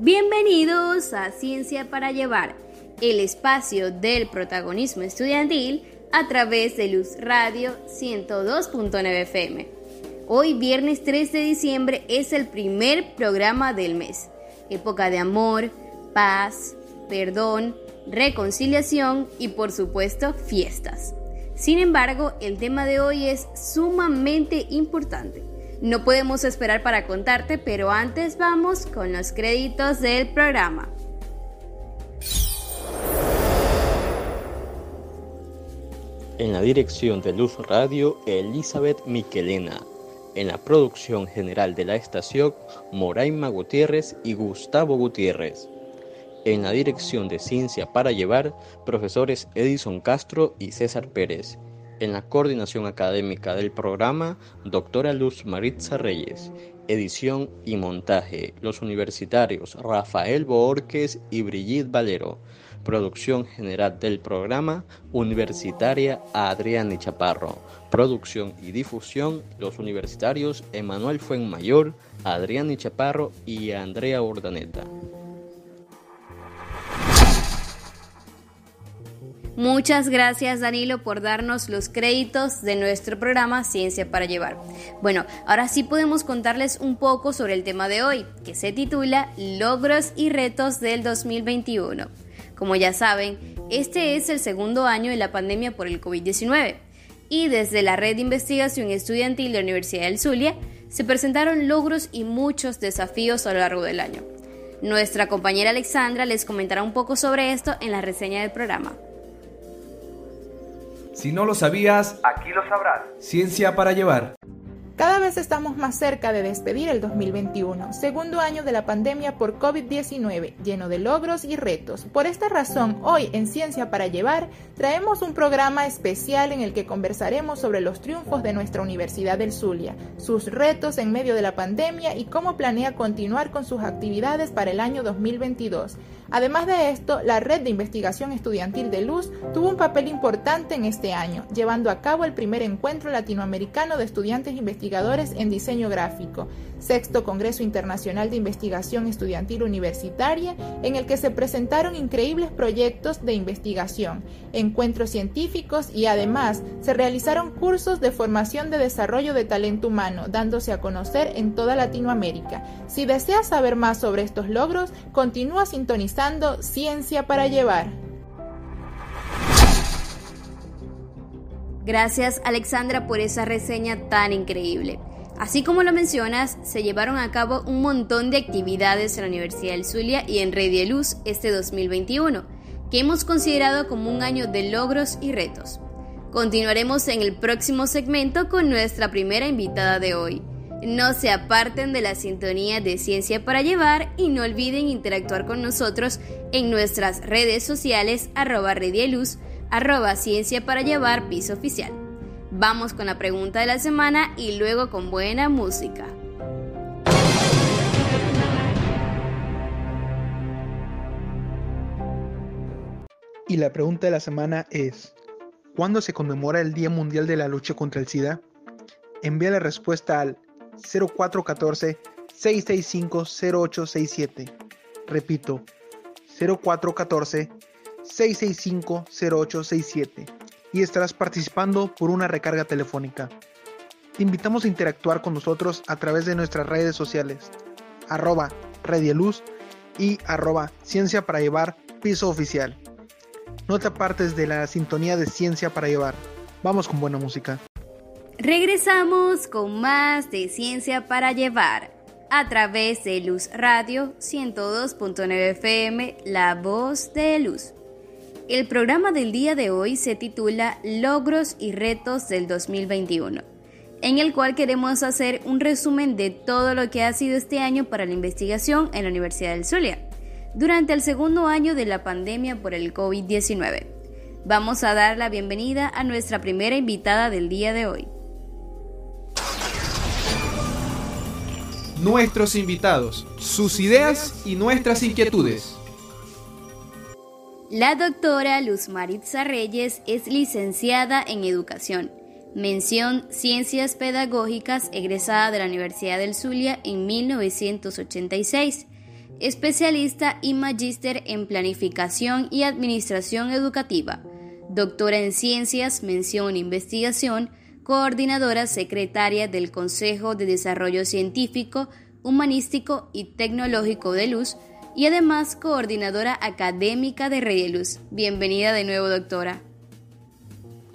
Bienvenidos a Ciencia para Llevar, el espacio del protagonismo estudiantil a través de Luz Radio 102.9 FM. Hoy, viernes 3 de diciembre, es el primer programa del mes. Época de amor, paz, perdón, reconciliación y por supuesto fiestas. Sin embargo, el tema de hoy es sumamente importante no podemos esperar para contarte, pero antes vamos con los créditos del programa. En la dirección de Luz Radio, Elizabeth Miquelena. En la producción general de la estación, Moraima Gutiérrez y Gustavo Gutiérrez. En la dirección de Ciencia para Llevar, profesores Edison Castro y César Pérez. En la coordinación académica del programa, doctora Luz Maritza Reyes. Edición y montaje, los universitarios Rafael Boorques y Brigitte Valero. Producción general del programa, universitaria Adriana Chaparro. Producción y difusión, los universitarios Emanuel Fuenmayor, Adrián Chaparro y Andrea Urdaneta. Muchas gracias Danilo por darnos los créditos de nuestro programa Ciencia para Llevar. Bueno, ahora sí podemos contarles un poco sobre el tema de hoy, que se titula Logros y retos del 2021. Como ya saben, este es el segundo año de la pandemia por el COVID-19 y desde la Red de Investigación Estudiantil de la Universidad del Zulia se presentaron logros y muchos desafíos a lo largo del año. Nuestra compañera Alexandra les comentará un poco sobre esto en la reseña del programa. Si no lo sabías, aquí lo sabrás. Ciencia para llevar. Cada vez estamos más cerca de despedir el 2021, segundo año de la pandemia por COVID-19, lleno de logros y retos. Por esta razón, hoy en Ciencia para Llevar traemos un programa especial en el que conversaremos sobre los triunfos de nuestra Universidad del Zulia, sus retos en medio de la pandemia y cómo planea continuar con sus actividades para el año 2022. Además de esto, la Red de Investigación Estudiantil de Luz tuvo un papel importante en este año, llevando a cabo el primer encuentro latinoamericano de estudiantes investigadores en diseño gráfico, sexto Congreso Internacional de Investigación Estudiantil Universitaria, en el que se presentaron increíbles proyectos de investigación, encuentros científicos y además se realizaron cursos de formación de desarrollo de talento humano, dándose a conocer en toda Latinoamérica. Si deseas saber más sobre estos logros, continúa sintonizando Ciencia para Llevar. Gracias Alexandra por esa reseña tan increíble. Así como lo mencionas, se llevaron a cabo un montón de actividades en la Universidad del Zulia y en Red de Luz este 2021, que hemos considerado como un año de logros y retos. Continuaremos en el próximo segmento con nuestra primera invitada de hoy. No se aparten de la sintonía de Ciencia para Llevar y no olviden interactuar con nosotros en nuestras redes sociales arroba redieluz, arroba Ciencia para Llevar piso oficial. Vamos con la pregunta de la semana y luego con buena música. Y la pregunta de la semana es, ¿cuándo se conmemora el Día Mundial de la Lucha contra el SIDA? Envía la respuesta al 0414-665-0867. Repito, 0414-665-0867. Y estarás participando por una recarga telefónica. Te invitamos a interactuar con nosotros a través de nuestras redes sociales, arroba Redieluz y arroba Ciencia para Llevar Piso Oficial. No te apartes de la sintonía de Ciencia para Llevar. Vamos con buena música. Regresamos con más de Ciencia para Llevar a través de Luz Radio 102.9 FM, La Voz de Luz. El programa del día de hoy se titula Logros y Retos del 2021, en el cual queremos hacer un resumen de todo lo que ha sido este año para la investigación en la Universidad del Zulia, durante el segundo año de la pandemia por el COVID-19. Vamos a dar la bienvenida a nuestra primera invitada del día de hoy. nuestros invitados, sus ideas y nuestras inquietudes. La doctora Luz Maritza Reyes es licenciada en Educación, mención Ciencias Pedagógicas egresada de la Universidad del Zulia en 1986. especialista y magíster en planificación y administración educativa, doctora en ciencias, mención investigación, coordinadora secretaria del Consejo de Desarrollo Científico, Humanístico y Tecnológico de Luz y además coordinadora académica de Rey Luz. Bienvenida de nuevo, doctora.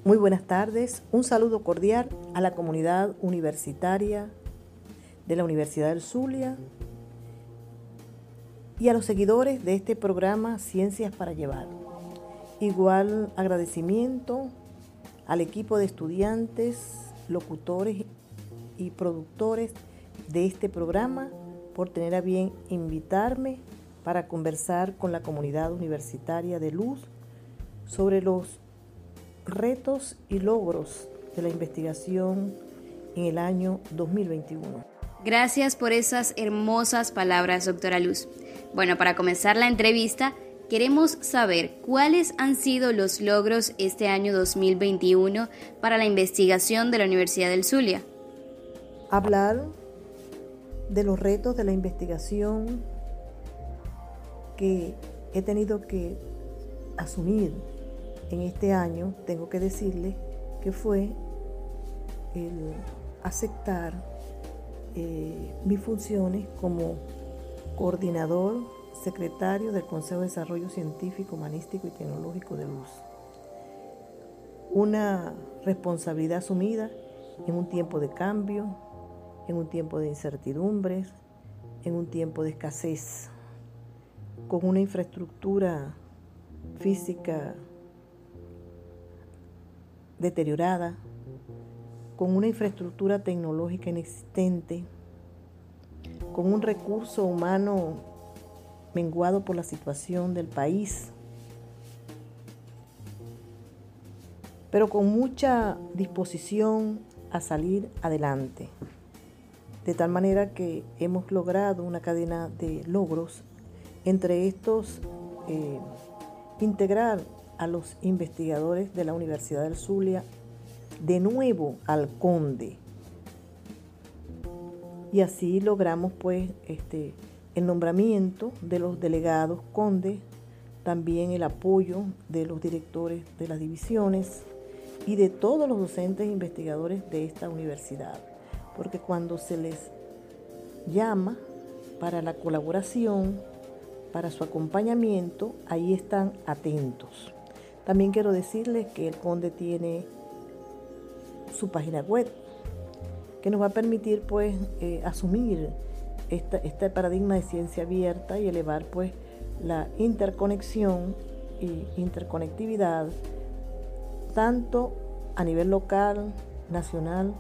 Muy buenas tardes, un saludo cordial a la comunidad universitaria de la Universidad del Zulia y a los seguidores de este programa Ciencias para Llevar. Igual agradecimiento al equipo de estudiantes, locutores y productores de este programa por tener a bien invitarme para conversar con la comunidad universitaria de Luz sobre los retos y logros de la investigación en el año 2021. Gracias por esas hermosas palabras, doctora Luz. Bueno, para comenzar la entrevista, queremos saber cuáles han sido los logros este año 2021 para la investigación de la Universidad del Zulia. Hablar de los retos de la investigación que he tenido que asumir en este año, tengo que decirle que fue el aceptar eh, mis funciones como coordinador secretario del Consejo de Desarrollo Científico, Humanístico y Tecnológico de Luz. Una responsabilidad asumida en un tiempo de cambio, en un tiempo de incertidumbres, en un tiempo de escasez, con una infraestructura física deteriorada, con una infraestructura tecnológica inexistente, con un recurso humano menguado por la situación del país, pero con mucha disposición a salir adelante. De tal manera que hemos logrado una cadena de logros, entre estos eh, integrar a los investigadores de la Universidad del Zulia de nuevo al conde. Y así logramos pues este, el nombramiento de los delegados conde, también el apoyo de los directores de las divisiones y de todos los docentes e investigadores de esta universidad. Porque cuando se les llama para la colaboración, para su acompañamiento, ahí están atentos. También quiero decirles que el Conde tiene su página web que nos va a permitir pues eh, asumir este paradigma de ciencia abierta y elevar pues la interconexión y interconectividad tanto a nivel local, nacional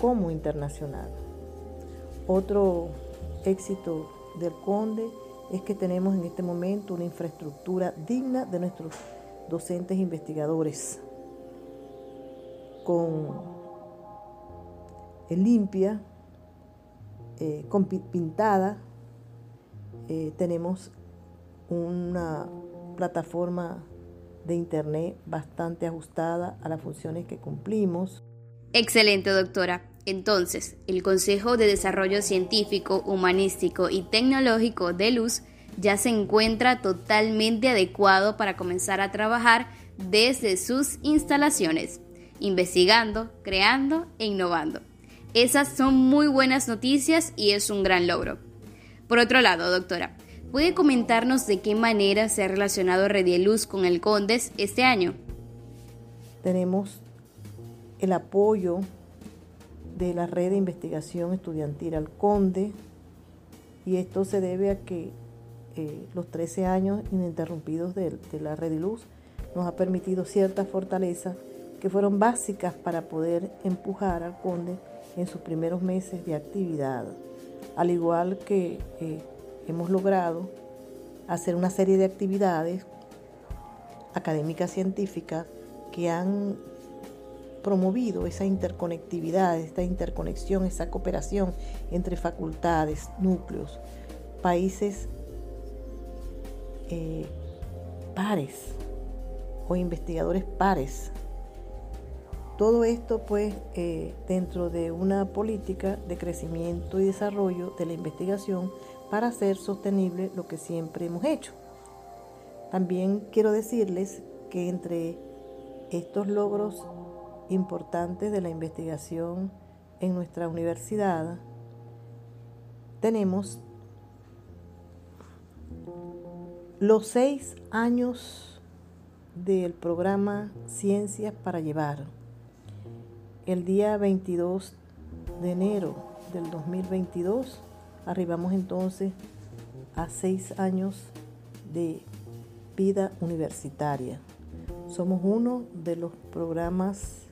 como internacional. Otro éxito del Conde es que tenemos en este momento una infraestructura digna de nuestros docentes investigadores con limpia, eh, con pintada. Eh, tenemos una plataforma de internet bastante ajustada a las funciones que cumplimos. Excelente, doctora. Entonces, el Consejo de Desarrollo Científico, Humanístico y Tecnológico de Luz ya se encuentra totalmente adecuado para comenzar a trabajar desde sus instalaciones, investigando, creando e innovando. Esas son muy buenas noticias y es un gran logro. Por otro lado, doctora, ¿puede comentarnos de qué manera se ha relacionado Redieluz con el CONDES este año? Tenemos el apoyo de la red de investigación estudiantil al CONDE y esto se debe a que los 13 años ininterrumpidos de, la red de luz nos ha permitido ciertas fortalezas que fueron básicas para poder empujar al conde en sus primeros meses de actividad. Al igual que eh, hemos logrado hacer una serie de actividades académicas científicas que han promovido esa interconectividad, esta interconexión, esa cooperación entre facultades, núcleos, países eh, pares o investigadores pares. Todo esto pues eh, dentro de una política de crecimiento y desarrollo de la investigación para hacer sostenible lo que siempre hemos hecho. También quiero decirles que entre estos logros importantes de la investigación en nuestra universidad tenemos los seis años del programa Ciencias para Llevar. El día 22 de enero del 2022 arribamos entonces a seis años de vida universitaria. Somos uno de los programas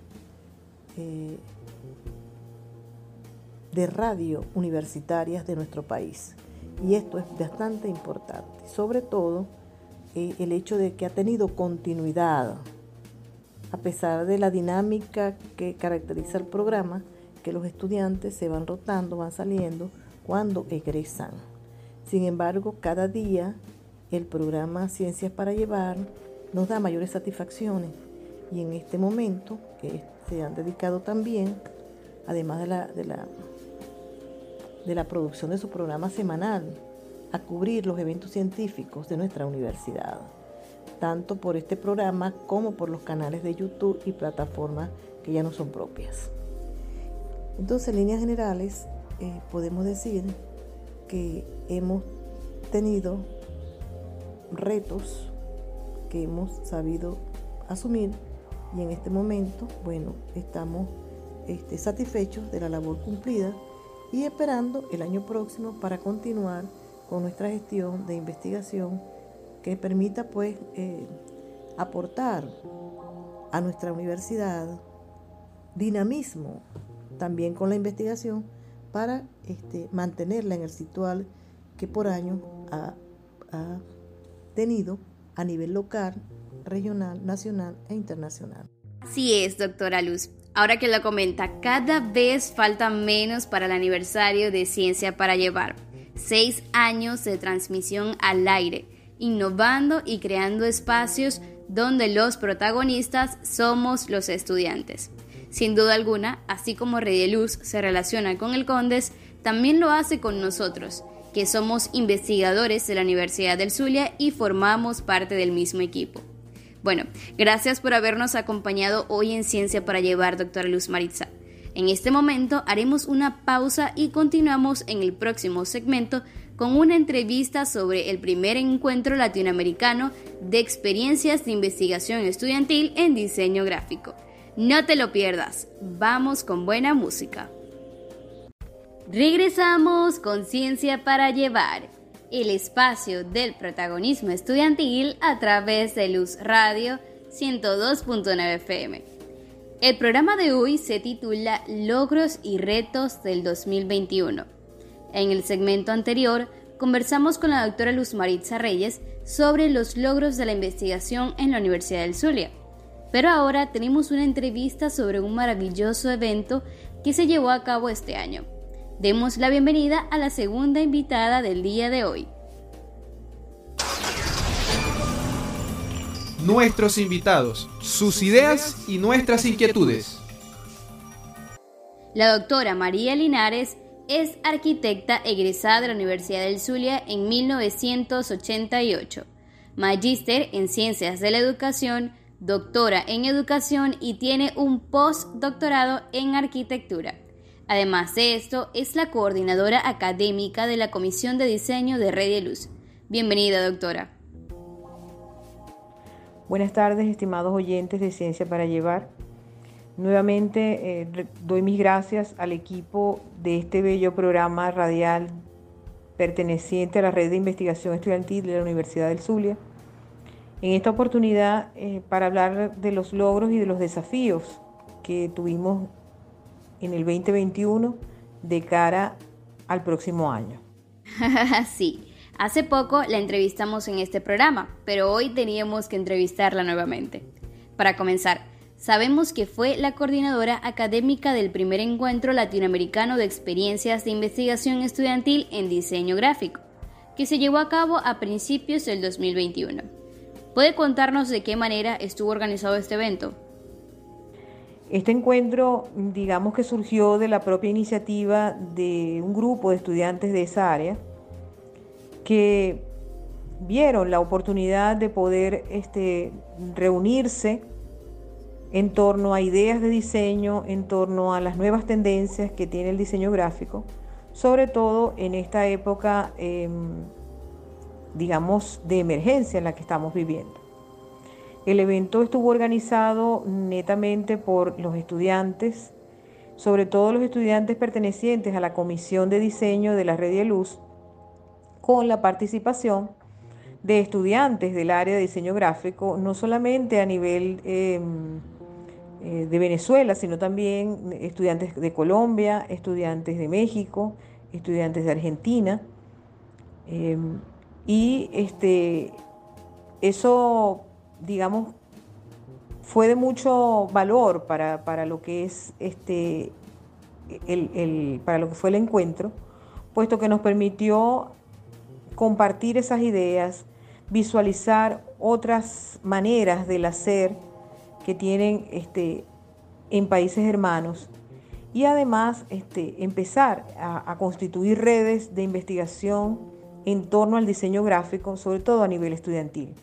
eh, de radio universitarias de nuestro país. Y esto es bastante importante, sobre todo eh, el hecho de que ha tenido continuidad, a pesar de la dinámica que caracteriza el programa, que los estudiantes se van rotando, van saliendo cuando egresan. Sin embargo, cada día el programa Ciencias para Llevar nos da mayores satisfacciones y en este momento que se han dedicado también, además de la, de la, de la producción de su programa semanal, a cubrir los eventos científicos de nuestra universidad, tanto por este programa como por los canales de YouTube y plataformas que ya no son propias. Entonces, en líneas generales, eh, podemos decir que hemos tenido retos que hemos sabido asumir y en este momento, bueno, estamos este, satisfechos de la labor cumplida y esperando el año próximo para continuar con nuestra gestión de investigación que permita pues eh, aportar a nuestra universidad dinamismo también con la investigación para este, mantenerla en el situal que por años ha, ha tenido a nivel local, regional, nacional e internacional. Así es, doctora Luz. Ahora que lo comenta, cada vez falta menos para el aniversario de Ciencia para Llevar. Seis años de transmisión al aire, innovando y creando espacios donde los protagonistas somos los estudiantes. Sin duda alguna, así como Luz se relaciona con el Condes, también lo hace con nosotros, que somos investigadores de la Universidad del Zulia y formamos parte del mismo equipo. Bueno, gracias por habernos acompañado hoy en Ciencia para Llevar, doctora Luz Maritza. En este momento haremos una pausa y continuamos en el próximo segmento con una entrevista sobre el primer encuentro latinoamericano de experiencias de investigación estudiantil en diseño gráfico. No te lo pierdas, vamos con buena música. Regresamos con Ciencia para Llevar, el espacio del protagonismo estudiantil a través de Luz Radio 102.9 FM. El programa de hoy se titula Logros y Retos del 2021. En el segmento anterior conversamos con la doctora Luz Maritza Reyes sobre los logros de la investigación en la Universidad del Zulia pero ahora tenemos una entrevista sobre un maravilloso evento que se llevó a cabo este año. Demos la bienvenida a la segunda invitada del día de hoy. Nuestros invitados, sus ideas y nuestras inquietudes. La doctora María Linares es arquitecta egresada de la Universidad del Zulia en 1988, magíster en Ciencias de la Educación, doctora en educación y tiene un postdoctorado en arquitectura. Además de esto, es la coordinadora académica de la Comisión de Diseño de Red de Luz. Bienvenida, doctora. Buenas tardes, estimados oyentes de Ciencia para Llevar. Nuevamente eh, doy mis gracias al equipo de este bello programa radial perteneciente a la Red de Investigación Estudiantil de la Universidad del Zulia en esta oportunidad eh, para hablar de los logros y de los desafíos que tuvimos en el 2021 de cara al próximo año. sí, hace poco la entrevistamos en este programa, pero hoy teníamos que entrevistarla nuevamente. Para comenzar, sabemos que fue la coordinadora académica del primer encuentro latinoamericano de experiencias de investigación estudiantil en diseño gráfico, que se llevó a cabo a principios del 2021. ¿Puede contarnos de qué manera estuvo organizado este evento? Este encuentro, digamos que surgió de la propia iniciativa de un grupo de estudiantes de esa área que vieron la oportunidad de poder este, reunirse en torno a ideas de diseño, en torno a las nuevas tendencias que tiene el diseño gráfico, sobre todo en esta época, em, digamos, de emergencia en la que estamos viviendo. El evento estuvo organizado netamente por los estudiantes, sobre todo los estudiantes pertenecientes a la Comisión de Diseño de la Red de Luz, con la participación de estudiantes del área de diseño gráfico, no solamente a nivel em, eh, de Venezuela, sino también estudiantes de Colombia, estudiantes de México, estudiantes de Argentina. Em, y este, eso, digamos, fue de mucho valor para, lo que es este, el, para lo que fue el encuentro, puesto que nos permitió compartir esas ideas, visualizar otras maneras del hacer que tienen este, en países hermanos y además este, empezar a, a, constituir redes de investigación en torno al diseño gráfico, sobre todo a nivel estudiantil.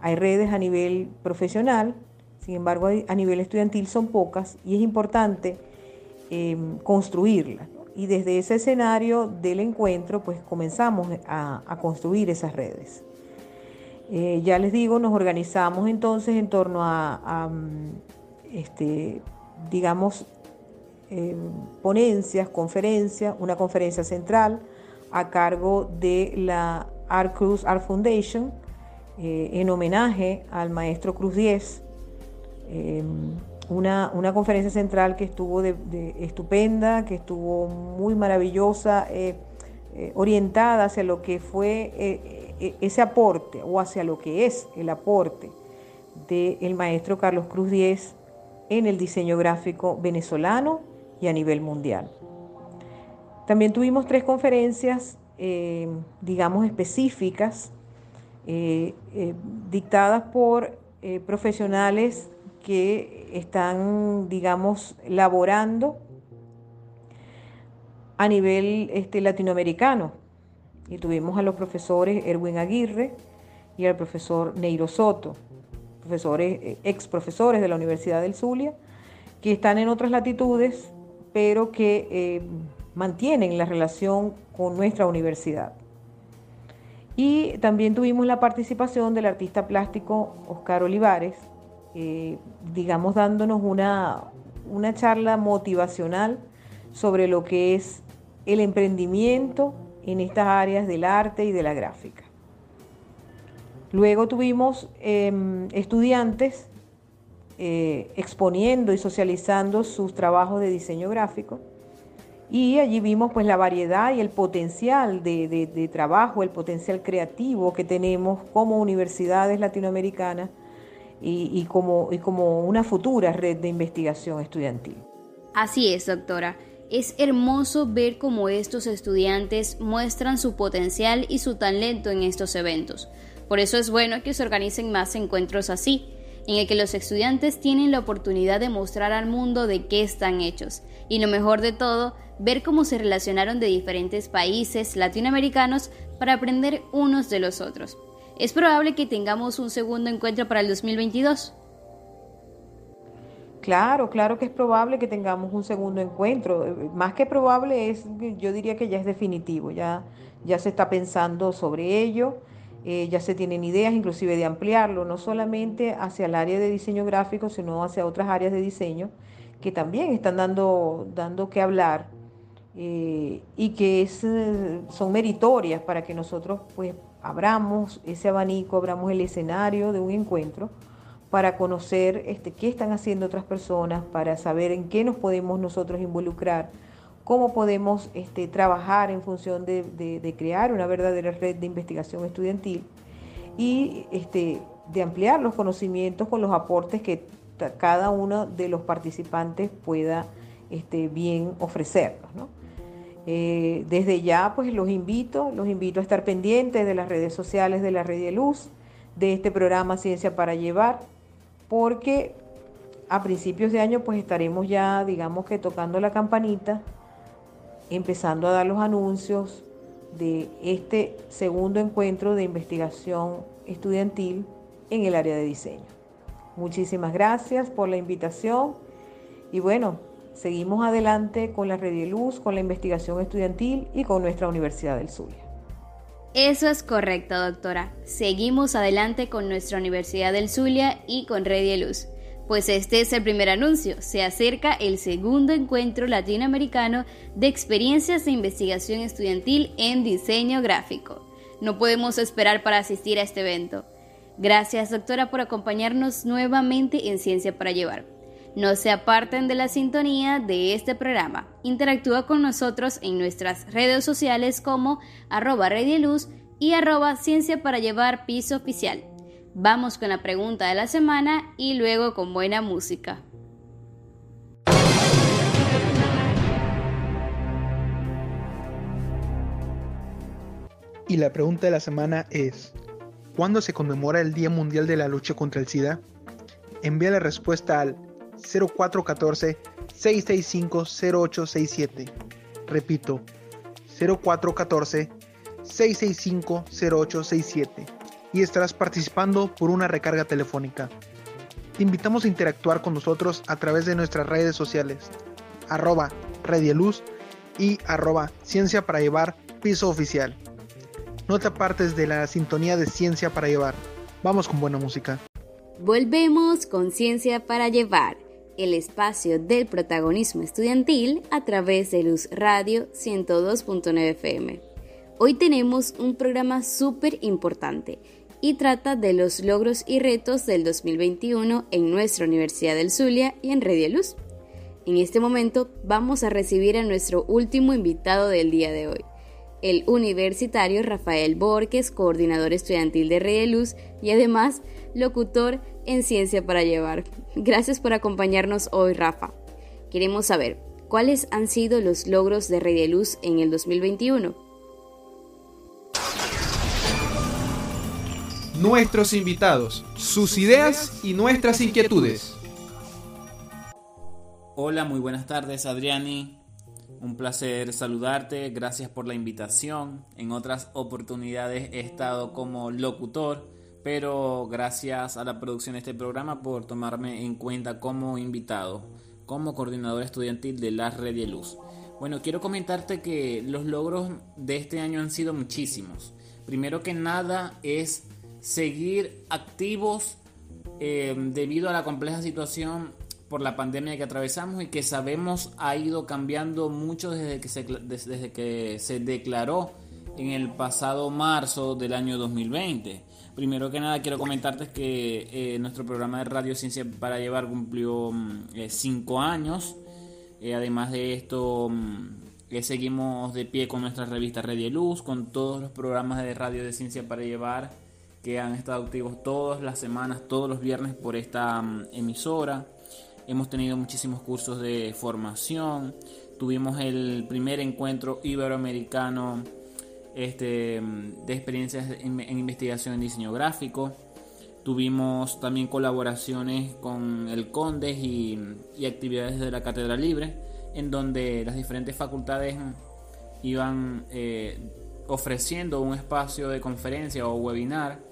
Hay redes a nivel profesional, sin embargo a nivel estudiantil son pocas y es importante em, construirlas. Y desde ese escenario del encuentro pues comenzamos a construir esas redes. Eh, ya les digo, nos organizamos entonces en torno a, mm, este, digamos, eh, ponencias, conferencias, una conferencia central a cargo de la Art Cruz Art Foundation eh, en homenaje al maestro Cruz 10. Una, una, conferencia central que estuvo estupenda, que estuvo muy maravillosa, orientada hacia lo que fue ese aporte o hacia lo que es el aporte del maestro Carlos Cruz Diez en el diseño gráfico venezolano y a nivel mundial. También tuvimos tres conferencias, eh, digamos, específicas, eh, eh, dictadas por profesionales que están, digamos, laborando a nivel este, latinoamericano y tuvimos a los profesores Erwin Aguirre y al profesor Neiro Soto, profesores, eh, ex profesores de la Universidad del Zulia, que están en otras latitudes, pero que eh, mantienen la relación con nuestra universidad. Y también tuvimos la participación del artista plástico Oscar Olivares, eh, digamos dándonos una, una charla motivacional sobre lo que es el emprendimiento en estas áreas del arte y de la gráfica. Luego tuvimos em, estudiantes eh, exponiendo y socializando sus trabajos de diseño gráfico y allí vimos pues la variedad y el potencial de, trabajo, el potencial creativo que tenemos como universidades latinoamericanas y, como, y como una futura red de investigación estudiantil. Así es, doctora. Es hermoso ver cómo estos estudiantes muestran su potencial y su talento en estos eventos. Por eso es bueno que se organicen más encuentros así, en el que los estudiantes tienen la oportunidad de mostrar al mundo de qué están hechos. Y lo mejor de todo, ver cómo se relacionaron de diferentes países latinoamericanos para aprender unos de los otros. Es probable que tengamos un segundo encuentro para el 2022. Claro, claro que es probable que tengamos un segundo encuentro. Más que probable es, yo diría que ya es definitivo, ya, ya se está pensando sobre ello, eh, ya se tienen ideas inclusive de ampliarlo, no solamente hacia el área de diseño gráfico, sino hacia otras áreas de diseño que también están dando, dando que hablar eh, y que es, son meritorias para que nosotros pues abramos ese abanico, abramos el escenario de un encuentro para conocer este, qué están haciendo otras personas, para saber en qué nos podemos nosotros involucrar, cómo podemos este, trabajar en función de, crear una verdadera red de investigación estudiantil y este, de ampliar los conocimientos con los aportes que cada uno de los participantes pueda este, bien ofrecernos. Eh, desde ya, pues los invito, los invito a estar pendientes de las redes sociales de la Red de Luz, de este programa Ciencia para Llevar, porque a principios de año pues estaremos ya, digamos que tocando la campanita, empezando a dar los anuncios de este segundo encuentro de investigación estudiantil en el área de diseño. Muchísimas gracias por la invitación y bueno, seguimos adelante con la Red de Luz, con la investigación estudiantil y con nuestra Universidad del Zulia. Eso es correcto, doctora. Seguimos adelante con nuestra Universidad del Zulia y con Red Luz. Pues este es el primer anuncio. Se acerca el segundo encuentro latinoamericano de experiencias de investigación estudiantil en diseño gráfico. No podemos esperar para asistir a este evento. Gracias, doctora, por acompañarnos nuevamente en Ciencia para Llevar. No se aparten de la sintonía de este programa. Interactúa con nosotros en nuestras redes sociales como arroba Luz y arroba Ciencia para Llevar Piso Oficial. Vamos con la pregunta de la semana y luego con buena música. Y la pregunta de la semana es, ¿cuándo se conmemora el Día Mundial de la Lucha contra el SIDA? Envía la respuesta al 0414-665-0867. Repito, 0414-665-0867. Y estarás participando por una recarga telefónica. Te invitamos a interactuar con nosotros a través de nuestras redes sociales, arroba Redieluz y arroba Ciencia para Llevar Piso Oficial. No te apartes de la sintonía de Ciencia para Llevar. Vamos con buena música. Volvemos con Ciencia para Llevar el espacio del protagonismo estudiantil a través de Luz Radio 102.9 FM. Hoy tenemos un programa súper importante y trata de los logros y retos del 2021 en nuestra Universidad del Zulia y en Radio Luz. En este momento vamos a recibir a nuestro último invitado del día de hoy, el universitario Rafael Borges, coordinador estudiantil de Radio Luz y además locutor en Ciencia para Llevar. Gracias por acompañarnos hoy, Rafa. Queremos saber, ¿cuáles han sido los logros de de Luz en el 2021? Nuestros invitados, sus ideas y nuestras inquietudes. Hola, muy buenas tardes, Adriani. Un placer saludarte, gracias por la invitación. En otras oportunidades he estado como locutor pero gracias a la producción de este programa por tomarme en cuenta como invitado, como coordinador estudiantil de la Red de Luz. Bueno, quiero comentarte que los logros de este año han sido muchísimos. Primero que nada es seguir activos eh, debido a la compleja situación por la pandemia que atravesamos y que sabemos ha ido cambiando mucho desde que se, desde que se declaró en el pasado marzo del año 2020. Primero que nada quiero comentarte que eh, nuestro programa de Radio Ciencia para Llevar cumplió mm, eh, años. Además de esto, mm, seguimos de pie con nuestra revista Radio Luz, con todos los programas de Radio de Ciencia para Llevar que han estado activos todas las semanas, todos los viernes por esta mm, emisora. Hemos tenido muchísimos cursos de formación. Tuvimos el primer encuentro iberoamericano este, de experiencias en, investigación en diseño gráfico. Tuvimos también colaboraciones con el Condes y, actividades de la Cátedra Libre, en donde las diferentes facultades iban eh, ofreciendo un espacio de conferencia o webinar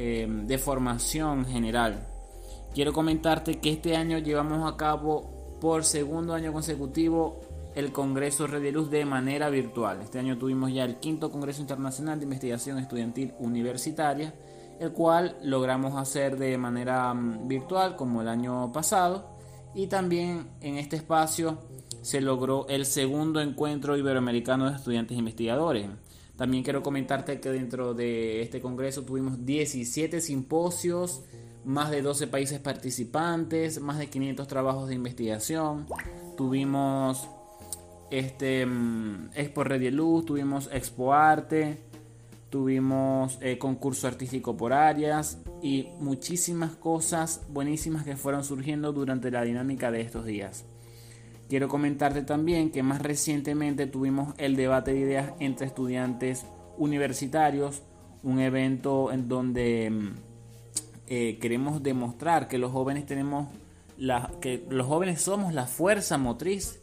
eh, de formación general. Quiero comentarte que este año llevamos a cabo por segundo año consecutivo el Congreso Red de de manera virtual. Este año tuvimos ya el quinto Congreso Internacional de Investigación Estudiantil Universitaria, el cual logramos hacer de manera mm, virtual como el año pasado. Y también en este espacio se logró el segundo encuentro iberoamericano de estudiantes investigadores. También quiero comentarte que dentro de este congreso tuvimos 17 simposios, más de 12 países participantes, más de 500 trabajos de investigación. Tuvimos este, mm, Expo Red Luz, tuvimos Expo Arte, tuvimos eh, concurso artístico por áreas y muchísimas cosas buenísimas que fueron surgiendo durante la dinámica de estos días. Quiero comentarte también que más recientemente tuvimos el debate de ideas entre estudiantes universitarios, un evento en donde mm, eh, queremos demostrar que los jóvenes tenemos la, que los jóvenes somos la fuerza motriz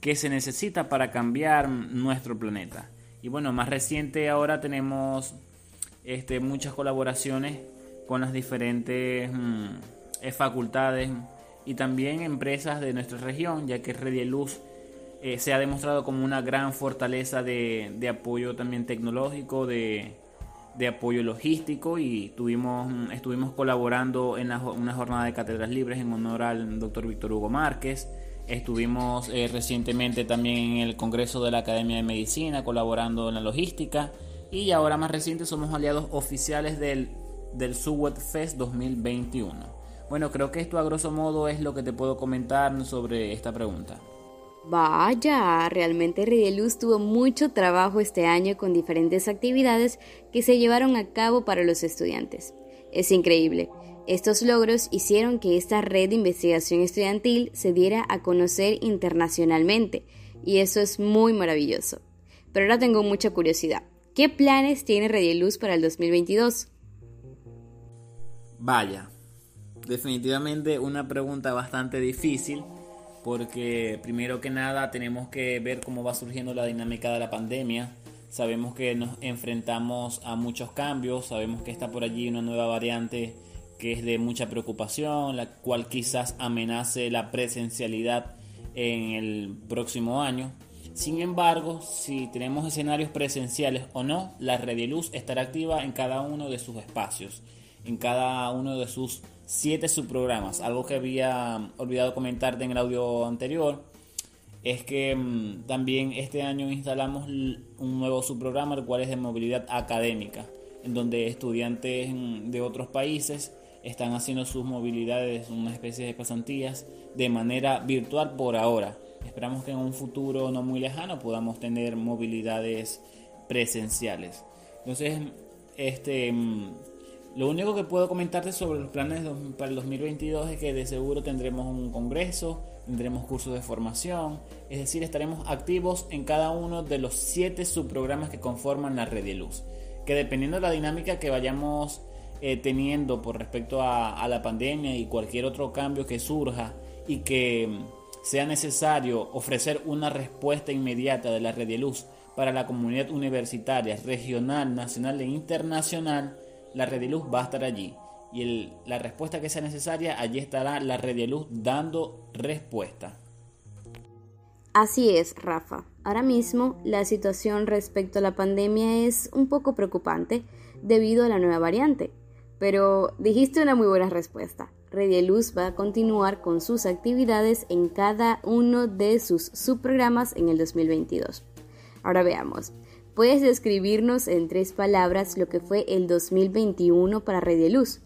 que se necesita para cambiar nuestro planeta. Y bueno, más reciente ahora tenemos este, muchas colaboraciones con las diferentes mm, eh, facultades y también empresas de nuestra región, ya que Redieluz eh, se ha demostrado como una gran fortaleza de, apoyo también tecnológico, de, apoyo logístico y tuvimos, estuvimos colaborando en una jornada de cátedras libres en honor al doctor Víctor Hugo Márquez. Estuvimos eh, recientemente también en el Congreso de la Academia de Medicina colaborando en la logística y ahora más reciente somos aliados oficiales del, del Suwet Fest 2021. Bueno, creo que esto a grosso modo es lo que te puedo comentar sobre esta pregunta. Vaya, realmente Rideluz tuvo mucho trabajo este año con diferentes actividades que se llevaron a cabo para los estudiantes. Es increíble. Estos logros hicieron que esta red de investigación estudiantil se diera a conocer internacionalmente, y eso es muy maravilloso. Pero ahora tengo mucha curiosidad. ¿Qué planes tiene Redieluz para el 2022? Vaya, definitivamente una pregunta bastante difícil porque primero que nada tenemos que ver cómo va surgiendo la dinámica de la pandemia. Sabemos que nos enfrentamos a muchos cambios, sabemos que está por allí una nueva variante que es de mucha preocupación, la cual quizás amenace la presencialidad en el próximo año. Sin embargo, si tenemos escenarios presenciales o no, la red de luz estará activa en cada uno de sus espacios, en cada uno de sus siete subprogramas. Algo que había olvidado comentarte en el audio anterior es que mm, también este año instalamos un nuevo subprograma, el cual es de movilidad académica, en donde estudiantes mm, de otros países están haciendo sus movilidades, una especie de pasantías, de manera virtual por ahora. Esperamos que en un futuro no muy lejano podamos tener movilidades presenciales. Entonces, este, mm, lo único que puedo comentarte sobre los planes para el 2022 es que de seguro tendremos un congreso, tendremos cursos de formación, es decir, estaremos activos en cada uno de los siete subprogramas que conforman la red de luz. Que dependiendo de la dinámica que vayamos eh, teniendo por respecto a, la pandemia y cualquier otro cambio que surja y que mm, sea necesario ofrecer una respuesta inmediata de la red de luz para la comunidad universitaria, regional, nacional e internacional, la red de luz va a estar allí. Y la respuesta que sea necesaria, allí estará la red de luz dando respuesta. Así es, Rafa. Ahora mismo la situación respecto a la pandemia es un poco preocupante debido a la nueva variante. Pero dijiste una muy buena respuesta. Luz va a continuar con sus actividades en cada uno de sus subprogramas en el 2022. Ahora veamos. ¿Puedes describirnos en tres palabras lo que fue el 2021 para Luz?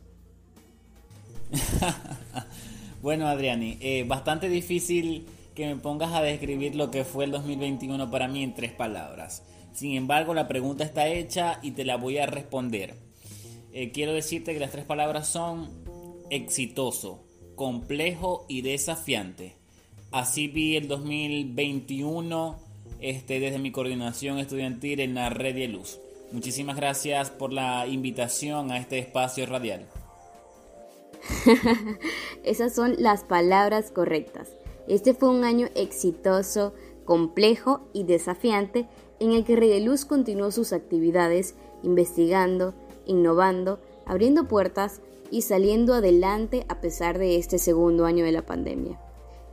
bueno, Adriani, eh, bastante difícil que me pongas a describir lo que fue el 2021 para mí en tres palabras. Sin embargo, la pregunta está hecha y te la voy a responder. Eh, quiero decirte que las tres palabras son exitoso, complejo y desafiante. Así vi el 2021 este, desde mi coordinación estudiantil en la Red de Luz. Muchísimas gracias por la invitación a este espacio radial. Esas son las palabras correctas. Este fue un año exitoso, complejo y desafiante en el que Red de Luz continuó sus actividades investigando, innovando, abriendo puertas y saliendo adelante a pesar de este segundo año de la pandemia.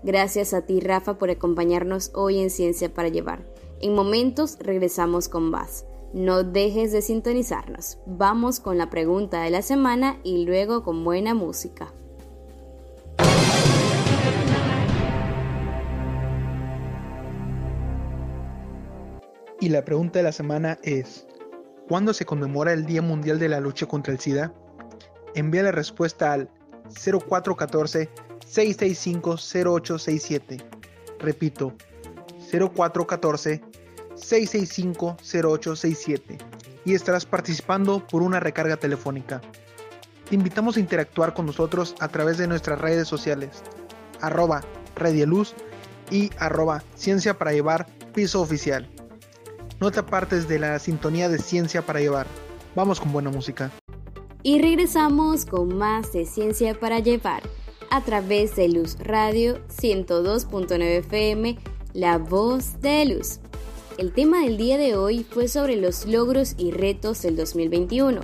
Gracias a ti, Rafa, por acompañarnos hoy en Ciencia para Llevar. En momentos regresamos con más. No dejes de sintonizarnos. Vamos con la pregunta de la semana y luego con buena música. Y la pregunta de la semana es, ¿Cuándo se conmemora el Día Mundial de la Lucha contra el SIDA? Envía la respuesta al 0414-665-0867. Repito, 0414-665-0867. Y estarás participando por una recarga telefónica. Te invitamos a interactuar con nosotros a través de nuestras redes sociales, arroba Redieluz y arroba Ciencia para Llevar Piso Oficial. No te apartes de la sintonía de Ciencia para Llevar. Vamos con buena música. Y regresamos con más de Ciencia para Llevar a través de Luz Radio 102.9 FM, La Voz de Luz. El tema del día de hoy fue sobre los logros y retos del 2021,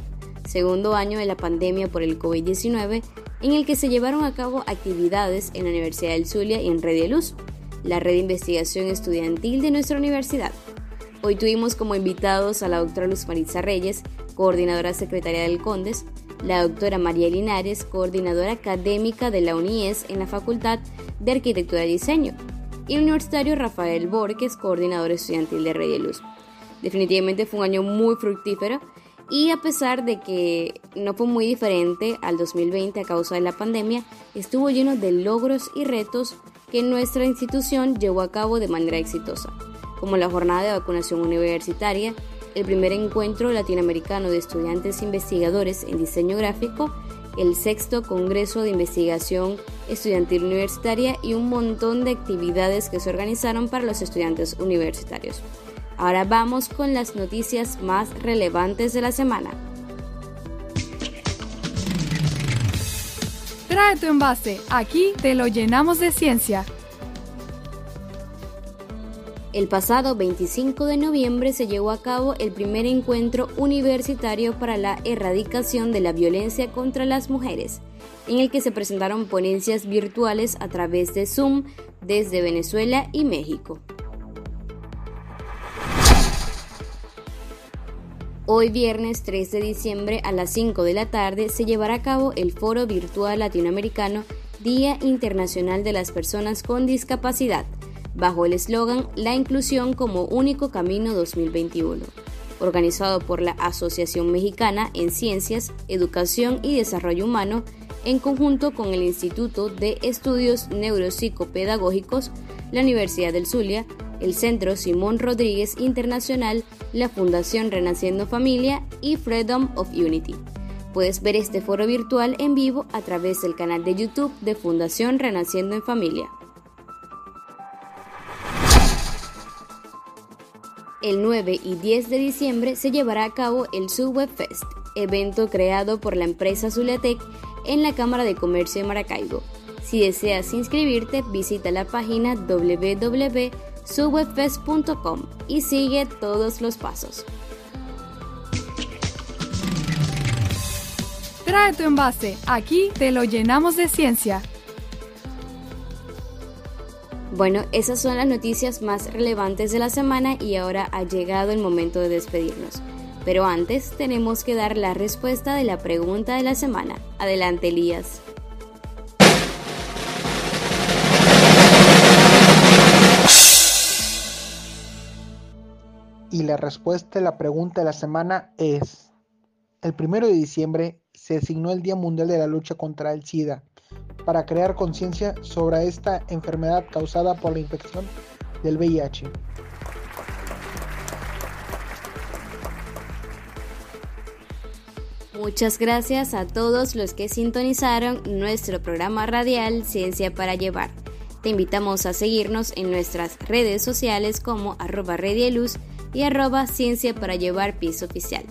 segundo año de la pandemia por el COVID-19, en el que se llevaron a cabo actividades en la Universidad del Zulia y en Red de Luz, la red de investigación estudiantil de nuestra universidad. Hoy tuvimos como invitados a la doctora Luz Maritza Reyes, coordinadora secretaria del CONDES, la doctora María Linares, coordinadora académica de la UNIES en la Facultad de Arquitectura y Diseño, y el universitario Rafael Borges, coordinador estudiantil de Red de Luz. Definitivamente fue un año muy fructífero y a pesar de que no fue muy diferente al 2020 a causa de la pandemia, estuvo lleno de logros y retos que nuestra institución llevó a cabo de manera exitosa, como la jornada de vacunación universitaria, el primer encuentro latinoamericano de estudiantes investigadores en diseño gráfico, el sexto Congreso de Investigación Estudiantil Universitaria y un montón de actividades que se organizaron para los estudiantes universitarios. Ahora vamos con las noticias más relevantes de la semana. Trae tu envase, aquí te lo llenamos de ciencia. El pasado 25 de noviembre se llevó a cabo el primer encuentro universitario para la erradicación de la violencia contra las mujeres, en el que se presentaron ponencias virtuales a través de Zoom desde Venezuela y México. Hoy viernes 3 de diciembre a las 5 de la tarde se llevará a cabo el Foro Virtual Latinoamericano Día Internacional de las Personas con Discapacidad, bajo el eslogan La Inclusión como Único Camino 2021, organizado por la Asociación Mexicana en Ciencias, Educación y Desarrollo Humano en conjunto con el Instituto de Estudios Neuropsicopedagógicos, la Universidad del Zulia, el Centro Simón Rodríguez Internacional, la Fundación Renaciendo Familia y Freedom of Unity. Puedes ver este foro virtual en vivo a través del canal de YouTube de Fundación Renaciendo en Familia. El 9 y 10 de diciembre se llevará a cabo el Subweb Fest, evento creado por la empresa Zuliatec en la Cámara de Comercio de Maracaibo. Si deseas inscribirte, visita la página www subwebfest.com y sigue todos los pasos. Trae tu envase, aquí te lo llenamos de ciencia. Bueno, esas son las noticias más relevantes de la semana y ahora ha llegado el momento de despedirnos. Pero antes tenemos que dar la respuesta de la pregunta de la semana. Adelante, Elías. Y la respuesta a la pregunta de la semana es, el primero de diciembre se asignó el Día Mundial de la Lucha contra el SIDA para crear conciencia sobre esta enfermedad causada por la infección del VIH. Muchas gracias a todos los que sintonizaron nuestro programa radial Ciencia para Llevar. Te invitamos a seguirnos en nuestras redes sociales como arroba y arroba ciencia para llevar piso oficial.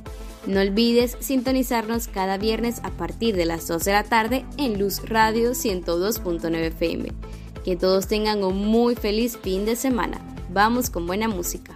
No olvides sintonizarnos cada viernes a partir de las 2 de la tarde en Luz Radio 102.9 FM. Que todos tengan un muy feliz fin de semana. Vamos con buena música.